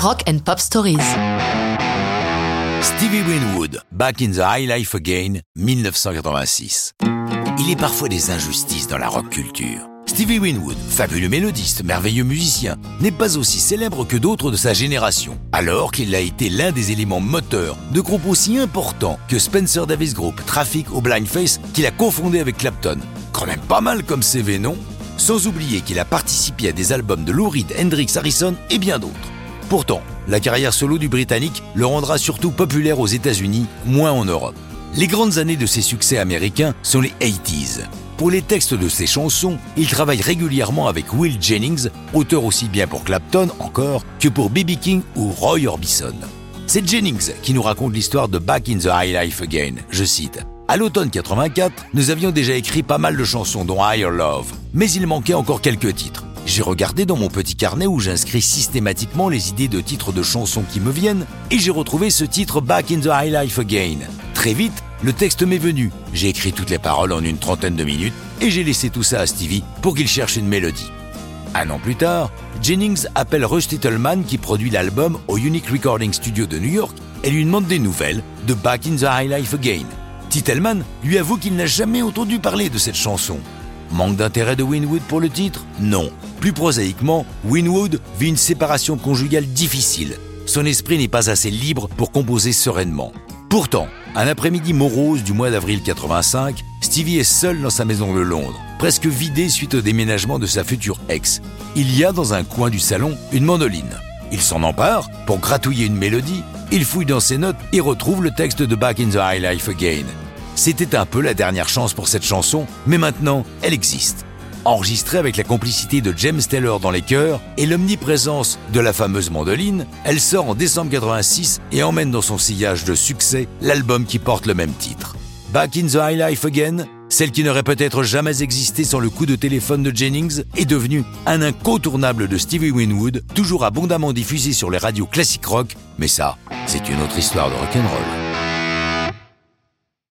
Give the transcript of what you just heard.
Rock and Pop Stories. Stevie Winwood, Back in the High Life Again, 1986. Il est parfois des injustices dans la rock culture. Stevie Winwood, fabuleux mélodiste, merveilleux musicien, n'est pas aussi célèbre que d'autres de sa génération, alors qu'il a été l'un des éléments moteurs de groupes aussi importants que Spencer Davis Group, Traffic ou Blind Face, qu'il a confondé avec Clapton. Quand même pas mal comme CV, non? Sans oublier qu'il a participé à des albums de Lou Reed, Hendrix, Harrison et bien d'autres. Pourtant, la carrière solo du Britannique le rendra surtout populaire aux États-Unis, moins en Europe. Les grandes années de ses succès américains sont les 80s. Pour les textes de ses chansons, il travaille régulièrement avec Will Jennings, auteur aussi bien pour Clapton encore que pour B.B. King ou Roy Orbison. C'est Jennings qui nous raconte l'histoire de Back in the High Life Again. Je cite À l'automne 84, nous avions déjà écrit pas mal de chansons, dont Higher Love, mais il manquait encore quelques titres. J'ai regardé dans mon petit carnet où j'inscris systématiquement les idées de titres de chansons qui me viennent et j'ai retrouvé ce titre Back in the High Life Again. Très vite, le texte m'est venu. J'ai écrit toutes les paroles en une trentaine de minutes et j'ai laissé tout ça à Stevie pour qu'il cherche une mélodie. Un an plus tard, Jennings appelle Rush Titelman qui produit l'album au Unique Recording Studio de New York et lui demande des nouvelles de Back in the High Life Again. Titelman lui avoue qu'il n'a jamais entendu parler de cette chanson. Manque d'intérêt de Winwood pour le titre Non. Plus prosaïquement, Winwood vit une séparation conjugale difficile. Son esprit n'est pas assez libre pour composer sereinement. Pourtant, un après-midi morose du mois d'avril 85, Stevie est seul dans sa maison de Londres, presque vidée suite au déménagement de sa future ex. Il y a dans un coin du salon une mandoline. Il s'en empare pour gratouiller une mélodie, il fouille dans ses notes et retrouve le texte de Back in the High Life Again. C'était un peu la dernière chance pour cette chanson, mais maintenant, elle existe. Enregistrée avec la complicité de James Taylor dans les chœurs et l'omniprésence de la fameuse mandoline, elle sort en décembre 86 et emmène dans son sillage de succès l'album qui porte le même titre. Back in the High Life Again, celle qui n'aurait peut-être jamais existé sans le coup de téléphone de Jennings, est devenue un incontournable de Stevie Winwood, toujours abondamment diffusé sur les radios classiques rock, mais ça, c'est une autre histoire de rock'n'roll.